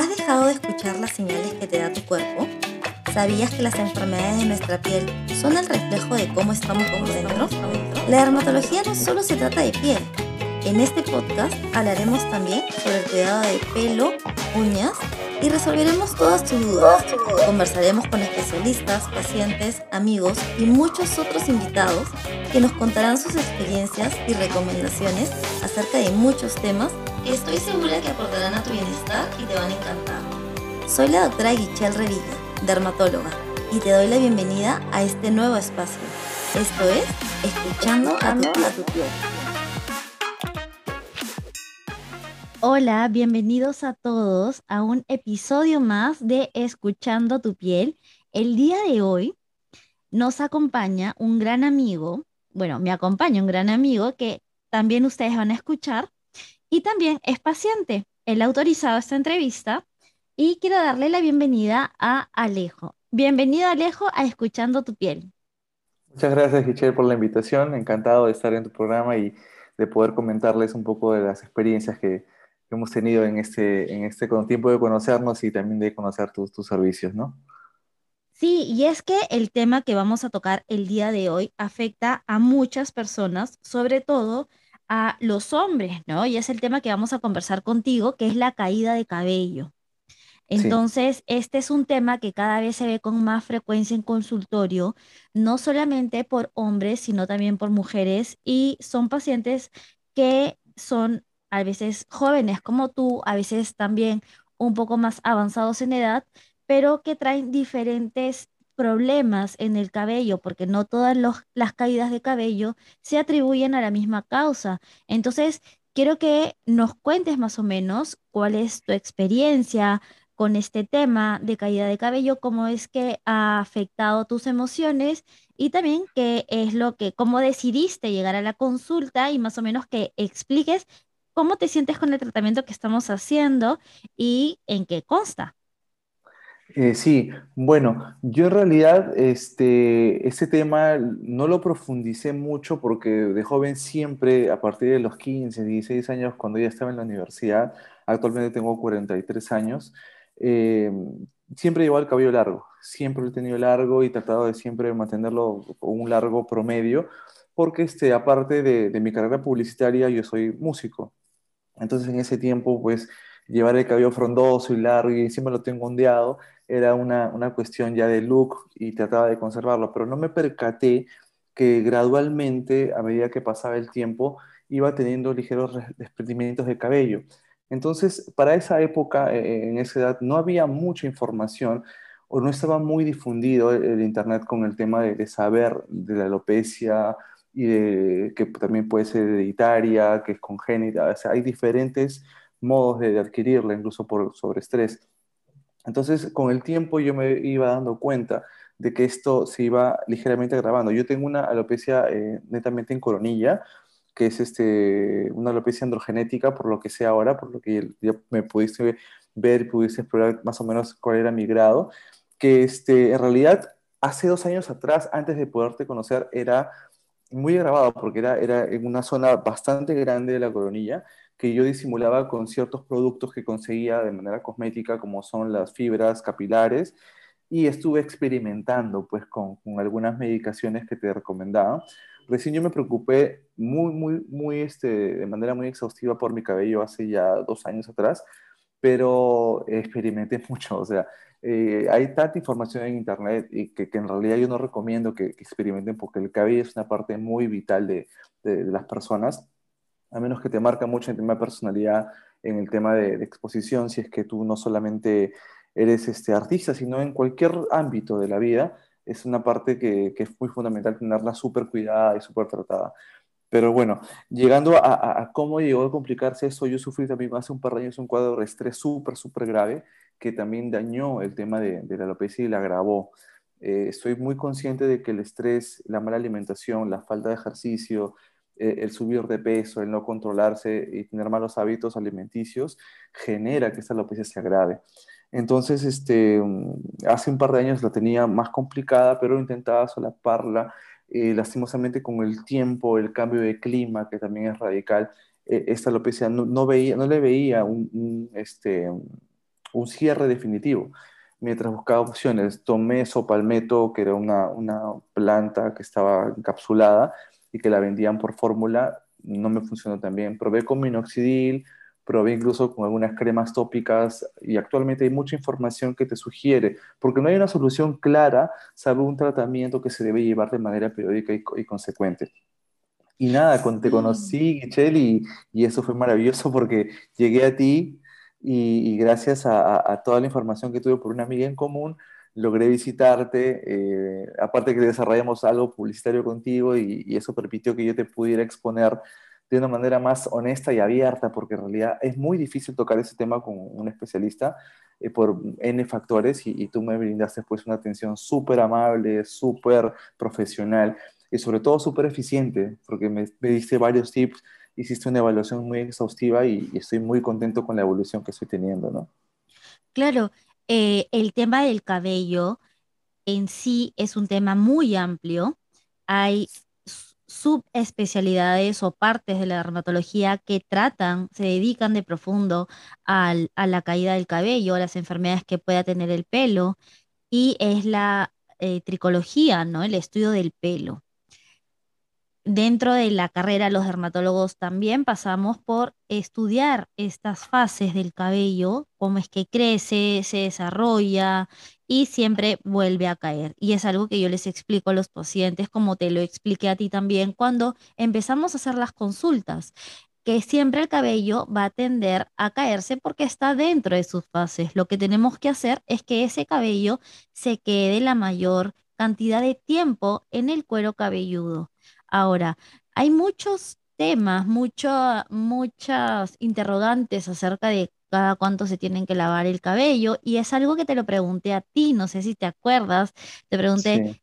¿Has dejado de escuchar las señales que te da tu cuerpo? ¿Sabías que las enfermedades de nuestra piel son el reflejo de cómo estamos por dentro? La dermatología no solo se trata de piel. En este podcast hablaremos también sobre el cuidado de pelo, uñas y resolveremos todas tus dudas. Conversaremos con especialistas, pacientes, amigos y muchos otros invitados que nos contarán sus experiencias y recomendaciones acerca de muchos temas estoy segura que aportarán a tu bienestar y te van a encantar. Soy la doctora Guichelle Revilla, dermatóloga, y te doy la bienvenida a este nuevo espacio. Esto es Escuchando a tu piel. Hola, bienvenidos a todos a un episodio más de Escuchando tu piel. El día de hoy nos acompaña un gran amigo, bueno, me acompaña un gran amigo que también ustedes van a escuchar y también es paciente. Él ha autorizado esta entrevista y quiero darle la bienvenida a Alejo. Bienvenido Alejo a Escuchando tu piel. Muchas gracias, Gichelle, por la invitación. Encantado de estar en tu programa y de poder comentarles un poco de las experiencias que, hemos tenido en este, en este tiempo de conocernos y también de conocer tus, tus servicios, ¿no? Sí, y es que el tema que vamos a tocar el día de hoy afecta a muchas personas, sobre todo a los hombres, ¿no? Y es el tema que vamos a conversar contigo, que es la caída de cabello. Entonces, este es un tema que cada vez se ve con más frecuencia en consultorio, no solamente por hombres, sino también por mujeres, y son pacientes que son a veces jóvenes como tú, a veces también un poco más avanzados en edad, pero que traen diferentes problemas en el cabello, porque no todas las caídas de cabello se atribuyen a la misma causa. Entonces, quiero que nos cuentes más o menos cuál es tu experiencia con este tema de caída de cabello, cómo es que ha afectado tus emociones y también qué es lo que, cómo decidiste llegar a la consulta y más o menos que expliques cómo te sientes con el tratamiento que estamos haciendo y en qué consta. Eh, sí, bueno, yo en realidad este, este tema no lo profundicé mucho porque de joven siempre, a partir de los 15, 16 años, cuando ya estaba en la universidad, actualmente tengo 43 años, eh, siempre llevo el cabello largo, siempre lo he tenido largo y tratado de siempre mantenerlo un largo promedio, porque este, aparte de, de mi carrera publicitaria, yo soy músico. Entonces en ese tiempo, pues llevar el cabello frondoso y largo y encima lo tengo ondeado, era una, una, cuestión ya de look y trataba de conservarlo, pero no me percaté que gradualmente, a medida que pasaba el tiempo, iba teniendo ligeros desprendimientos de cabello. Entonces, para esa época, eh, en esa edad, no había mucha información o no estaba muy difundido el, Internet con el tema de, de, saber de la alopecia y de, que también puede ser hereditaria, que es congénita. Hay diferentes modos de, adquirirla, incluso por sobreestrés. Entonces, con el tiempo yo me iba dando cuenta de que esto se iba ligeramente agravando. Yo tengo una alopecia eh, netamente en coronilla, que es este, una alopecia androgenética, por lo que sé ahora, por lo que ya me pudiste ver, pudiste explorar más o menos cuál era mi grado, que este, en realidad hace dos años atrás, antes de poderte conocer, era muy agravado porque era, era en una zona bastante grande de la coronilla que yo disimulaba con ciertos productos que conseguía de manera cosmética, como son las fibras capilares, y estuve experimentando pues con, algunas medicaciones que te recomendaba. Recién yo me preocupé muy, muy, muy, este, de manera muy exhaustiva por mi cabello hace ya dos años atrás, pero experimenté mucho, o sea, eh, hay tanta información en Internet y que, que, en realidad yo no recomiendo que, experimenten porque el cabello es una parte muy vital de, de las personas a menos que te marca mucho en tema de personalidad, en el tema de, de, exposición, si es que tú no solamente eres este, artista, sino en cualquier ámbito de la vida, es una parte que, que es muy fundamental tenerla súper cuidada y súper tratada. Pero bueno, llegando a, a, a, cómo llegó a complicarse eso, yo sufrí también hace un par de años un cuadro de estrés súper, súper grave que también dañó el tema de, de la alopecia y la agravó. Eh, estoy muy consciente de que el estrés, la mala alimentación, la falta de ejercicio, eh, el subir de peso, el no controlarse y tener malos hábitos alimenticios genera que esta alopecia se agrave. Entonces, este, mm, hace un par de años la tenía más complicada, pero intentaba solaparla. Eh, lastimosamente, con el tiempo, el cambio de clima, que también es radical, eh, esta alopecia no, veía, no le veía un, un, este, un cierre definitivo. Mientras buscaba opciones, tomé Sopalmeto, que era una, una planta que estaba encapsulada y que la vendían por fórmula, no me funcionó tan bien. Probé con minoxidil, probé incluso con algunas cremas tópicas y actualmente hay mucha información que te sugiere, porque no hay una solución clara, salvo un tratamiento que se debe llevar de manera periódica y, y consecuente. Y nada, cuando te conocí, Michelle, y, y eso fue maravilloso porque llegué a ti y, y gracias a, a- a toda la información que tuve por una amiga en común, logré visitarte. eh, aparte que desarrollamos algo publicitario contigo y, y eso permitió que yo te pudiera exponer de una manera más honesta y abierta, porque en realidad es muy difícil tocar ese tema con un especialista eh, por N factores y, y tú me brindaste pues una atención súper amable, súper profesional y sobre todo súper eficiente, porque me, me diste varios tips, hiciste una evaluación muy exhaustiva y, y estoy muy contento con la evolución que estoy teniendo, ¿no? Claro, eh, el tema del cabello en sí es un tema muy amplio. Hay subespecialidades o partes de la dermatología que tratan, se dedican de profundo a la caída del cabello, a las enfermedades que pueda tener el pelo, y es la eh, tricología, ¿no? El estudio del pelo. Dentro de la carrera, los dermatólogos también pasamos por estudiar estas fases del cabello, cómo es que crece, se desarrolla y siempre vuelve a caer. Y es algo que yo les explico a los pacientes, como te lo expliqué a ti también cuando empezamos a hacer las consultas, que siempre el cabello va a tender a caerse porque está dentro de sus fases. Lo que tenemos que hacer es que ese cabello se quede la mayor cantidad de tiempo en el cuero cabelludo. Ahora, hay muchos temas, mucho, muchas interrogantes acerca de cada cuánto se tienen que lavar el cabello y es algo que te lo pregunté a ti, no sé si te acuerdas, te pregunté Sí.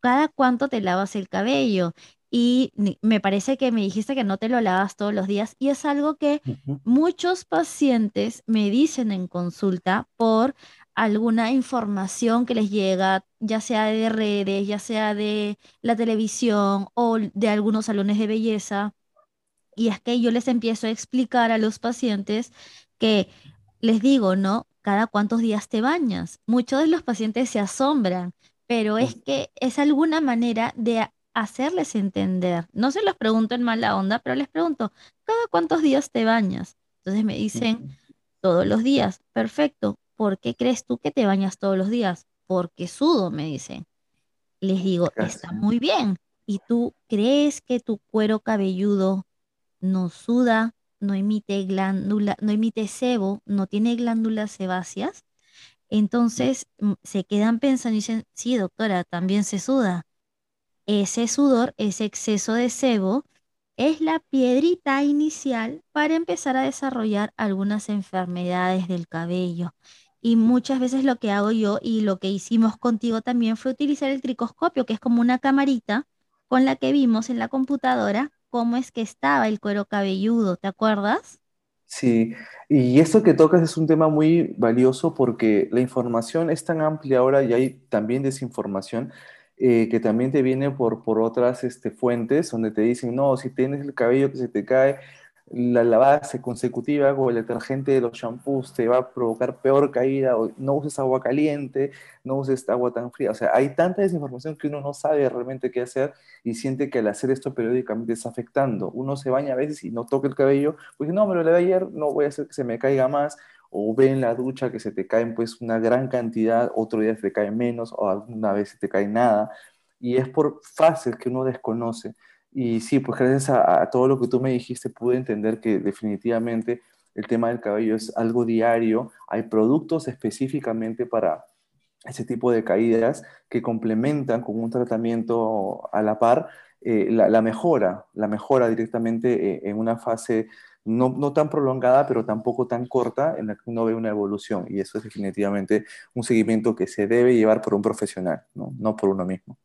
cada cuánto te lavas el cabello y me parece que me dijiste que no te lo lavas todos los días y es algo que muchos pacientes me dicen en consulta por alguna información que les llega, ya sea de redes, ya sea de la televisión o de algunos salones de belleza. Y es que yo les empiezo a explicar a los pacientes que les digo, ¿no? Cada cuántos días te bañas. Muchos de los pacientes se asombran, pero es que es alguna manera de hacerles entender. No se los pregunto en mala onda, pero les pregunto, ¿cada cuántos días te bañas? Entonces me dicen, todos los días. Perfecto. ¿Por qué crees tú que te bañas todos los días? Porque sudo, me dicen. Les digo, está muy bien. ¿Y tú crees que tu cuero cabelludo no suda, no emite glándula, no emite sebo, no tiene glándulas sebáceas? Entonces mm, se quedan pensando y dicen, sí, doctora, también se suda. Ese sudor, ese exceso de sebo, es la piedrita inicial para empezar a desarrollar algunas enfermedades del cabello. Y muchas veces lo que hago yo y lo que hicimos contigo también fue utilizar el tricoscopio, que es como una camarita con la que vimos en la computadora cómo es que estaba el cuero cabelludo, ¿te acuerdas? Sí, y esto que tocas es un tema muy valioso porque la información es tan amplia ahora y hay también desinformación eh, que también te viene por, por otras este, fuentes donde te dicen, no, si tienes el cabello que se te cae, la lavada consecutiva con el detergente de los shampoos te va a provocar peor caída, o no uses agua caliente, no uses agua tan fría. O sea, hay tanta desinformación que uno no sabe realmente qué hacer y siente que al hacer esto periódicamente está afectando. Uno se baña a veces y no toca el cabello pues no, me lo lavé ayer, no voy a hacer que se me caiga más, o ve en la ducha que se te caen pues una gran cantidad, otro día se te cae menos, o alguna vez se te cae nada, y es por fases que uno desconoce. Y sí, pues gracias a, a todo lo que tú me dijiste pude entender que definitivamente el tema del cabello es algo diario, hay productos específicamente para ese tipo de caídas que complementan con un tratamiento a la par eh, la, la, mejora, la mejora directamente eh, en una fase no, no, tan prolongada, pero tampoco tan corta, en la que uno ve una evolución. Y eso es definitivamente un seguimiento que se debe llevar por un profesional, no, no por uno mismo.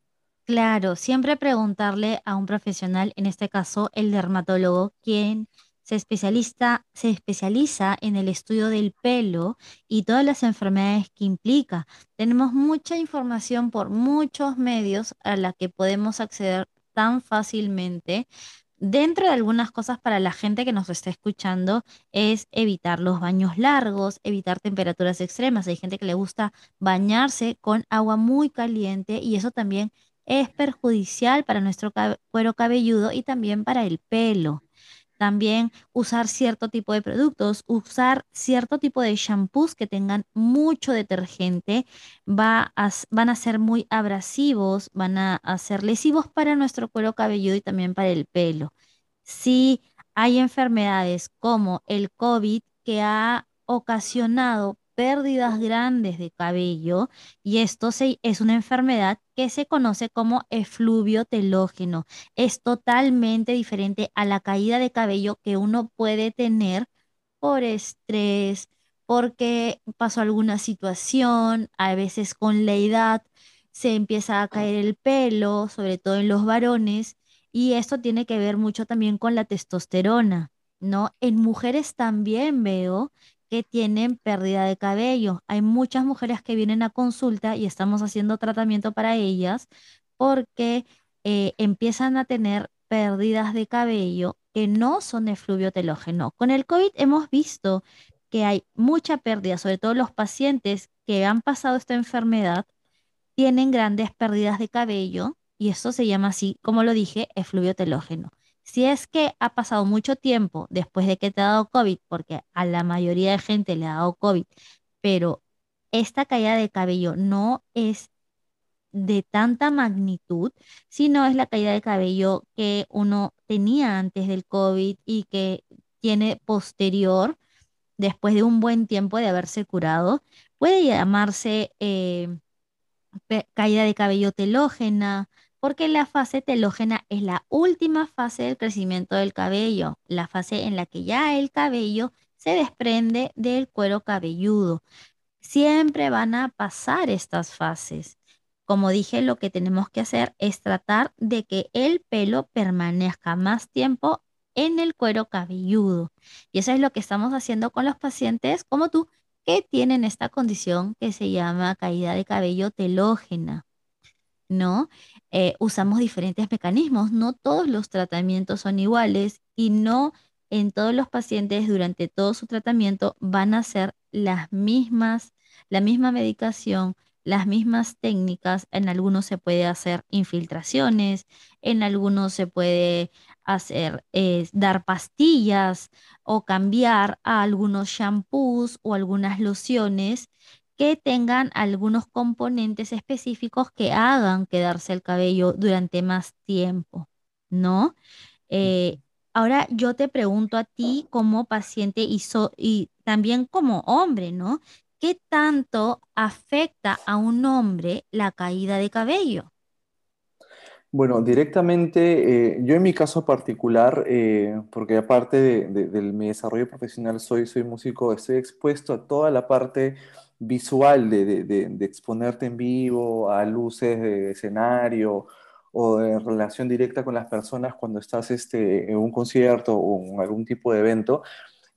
Claro, siempre preguntarle a un profesional, en este caso el dermatólogo, quien se especialista, se especializa en el estudio del pelo y todas las enfermedades que implica. Tenemos mucha información por muchos medios a la que podemos acceder tan fácilmente Dentro de algunas cosas para la gente que nos está escuchando es evitar los baños largos, evitar temperaturas extremas. Hay gente que le gusta bañarse con agua muy caliente y eso también es perjudicial para nuestro cuero cabelludo y también para el pelo. También usar cierto tipo de productos, usar cierto tipo de shampoos que tengan mucho detergente, va van a ser muy abrasivos, van a, a ser lesivos para nuestro cuero cabelludo y también para el pelo. Sí, hay enfermedades como el COVID que ha ocasionado pérdidas grandes de cabello y esto se- es una enfermedad que se conoce como efluvio telógeno. Es totalmente diferente a la caída de cabello que uno puede tener por estrés, porque pasó alguna situación, a veces con la edad se empieza a caer el pelo, sobre todo en los varones, y esto tiene que ver mucho también con la testosterona, ¿no? En mujeres también veo que tienen pérdida de cabello. Hay muchas mujeres que vienen a consulta y estamos haciendo tratamiento para ellas porque eh, empiezan a tener pérdidas de cabello que no son efluvio telógeno. Con el COVID hemos visto que hay mucha pérdida, sobre todo los pacientes que han pasado esta enfermedad tienen grandes pérdidas de cabello y eso se llama así, como lo dije, efluvio telógeno. Si es que ha pasado mucho tiempo después de que te ha dado COVID, porque a la mayoría de gente le ha dado COVID, pero esta caída de cabello no es de tanta magnitud, sino es la caída de cabello que uno tenía antes del COVID y que tiene posterior, después de un buen tiempo de haberse curado. Puede llamarse eh, caída de cabello telógena, porque la fase telógena es la última fase del crecimiento del cabello, la fase en la que ya el cabello se desprende del cuero cabelludo. Siempre van a pasar estas fases. Como dije, lo que tenemos que hacer es tratar de que el pelo permanezca más tiempo en el cuero cabelludo. Y eso es lo que estamos haciendo con los pacientes como tú que tienen esta condición que se llama caída de cabello telógena. ¿No? Eh, usamos diferentes mecanismos, no todos los tratamientos son iguales y no en todos los pacientes durante todo su tratamiento van a ser las mismas, la misma medicación, las mismas técnicas. En algunos se puede hacer infiltraciones, en algunos se puede hacer eh, dar pastillas o cambiar a algunos shampoos o algunas lociones que tengan algunos componentes específicos que hagan quedarse el cabello durante más tiempo, ¿no? Eh, ahora yo te pregunto a ti como paciente y, so- y también como hombre, ¿no? ¿Qué tanto afecta a un hombre la caída de cabello? Bueno, directamente, eh, yo en mi caso particular, eh, porque aparte de, de- de mi desarrollo profesional soy, soy músico, estoy expuesto a toda la parte visual de, de- de- de exponerte en vivo, a luces de escenario o en relación directa con las personas cuando estás este, en un concierto o en algún tipo de evento.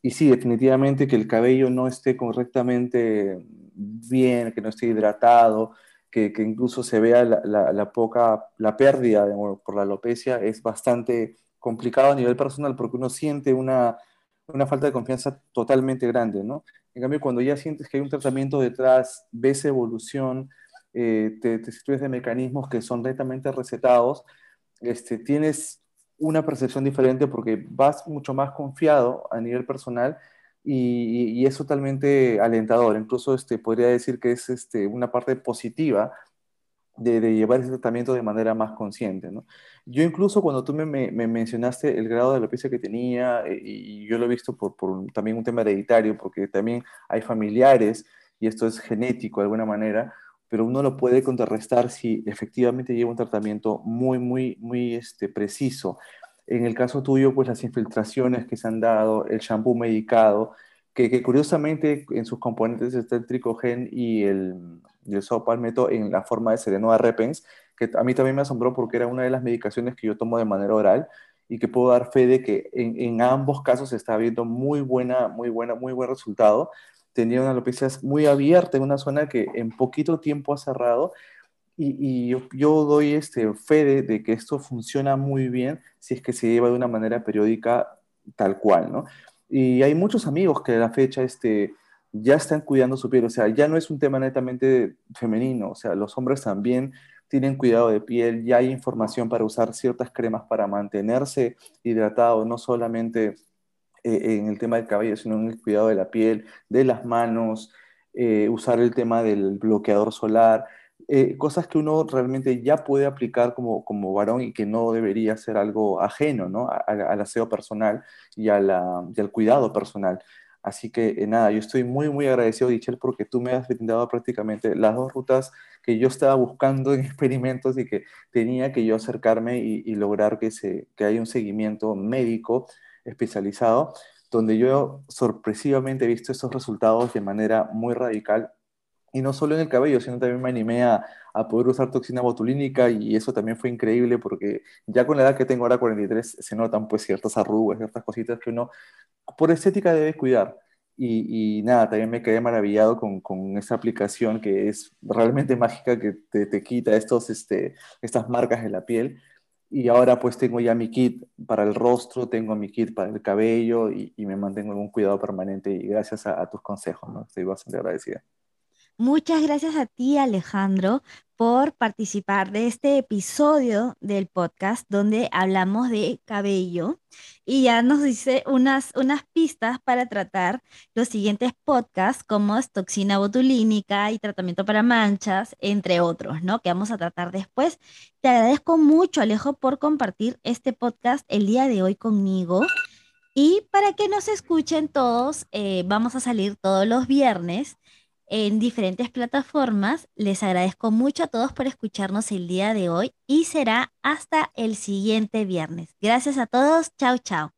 Y sí, definitivamente que el cabello no esté correctamente bien, que no esté hidratado que, que incluso se vea la, la- la poca, la pérdida por la alopecia es bastante complicado a nivel personal porque uno siente una, una falta de confianza totalmente grande, ¿no? En cambio, cuando ya sientes que hay un tratamiento detrás, ves evolución, eh, te, te de mecanismos que son netamente recetados, este, tienes una percepción diferente porque vas mucho más confiado a nivel personal y, y es totalmente alentador. Incluso este, podría decir que es este, una parte positiva de, llevar ese tratamiento de manera más consciente, ¿no? Yo incluso cuando tú me, me- me mencionaste el grado de alopecia que tenía, eh, y, yo lo he visto por, por también un tema hereditario, porque también hay familiares, y esto es genético de alguna manera, pero uno lo puede contrarrestar si efectivamente lleva un tratamiento muy, muy, muy este, preciso. En el caso tuyo, pues las infiltraciones que se han dado, el shampoo medicado, que curiosamente en sus componentes está el tricogen y el, y el sopo-palmetto en la forma de Serenoa repens, que a mí también me asombró porque era una de las medicaciones que yo tomo de manera oral y que puedo dar fe de que en, en ambos casos se está viendo muy buena, muy buena, muy buen resultado. Tenía una alopecia muy abierta en una zona que en poquito tiempo ha cerrado Y, y yo, yo doy este fe de, de que esto funciona muy bien si es que se lleva de una manera periódica tal cual, ¿no? Y hay muchos amigos que a la fecha este, ya están cuidando su piel, o sea, ya no es un tema netamente femenino, o sea, los hombres también tienen cuidado de piel, ya hay información para usar ciertas cremas para mantenerse hidratado, no solamente eh, en el tema del cabello, sino en el cuidado de la piel, de las manos, eh, usar el tema del bloqueador solar, eh, cosas que uno realmente ya puede aplicar como, como varón y que no debería ser algo ajeno ¿no? Al aseo personal y, y al cuidado personal. Así que eh, nada, yo estoy muy, muy agradecido, Dichel, porque tú me has brindado prácticamente las dos rutas que yo estaba buscando en experimentos y que tenía que yo acercarme y, lograr que, se, que haya un seguimiento médico especializado, donde yo sorpresivamente he visto estos resultados de manera muy radical y no solo en el cabello, sino también me animé a, a poder usar toxina botulínica y eso también fue increíble porque ya con la edad que tengo ahora, 43, se notan pues ciertas arrugas, ciertas cositas que uno por estética debe cuidar. Y, y nada, también me quedé maravillado con, con esa aplicación que es realmente mágica, que te, te quita estos, este, estas marcas de la piel. Y ahora pues tengo ya mi kit para el rostro, tengo mi kit para el cabello y, y me mantengo en un cuidado permanente y gracias a, a tus consejos, ¿no? Estoy bastante agradecida. Muchas gracias a ti, Alejandro, por participar de este episodio del podcast donde hablamos de cabello y ya nos dice unas, unas pistas para tratar los siguientes podcasts como es toxina botulínica y tratamiento para manchas, entre otros, ¿no? Que vamos a tratar después. Te agradezco mucho, Alejo, por compartir este podcast el día de hoy conmigo. Y para que nos escuchen todos, eh, vamos a salir todos los viernes en diferentes plataformas. Les agradezco mucho a todos por escucharnos el día de hoy y será hasta el siguiente viernes. Gracias a todos. Chao, chao.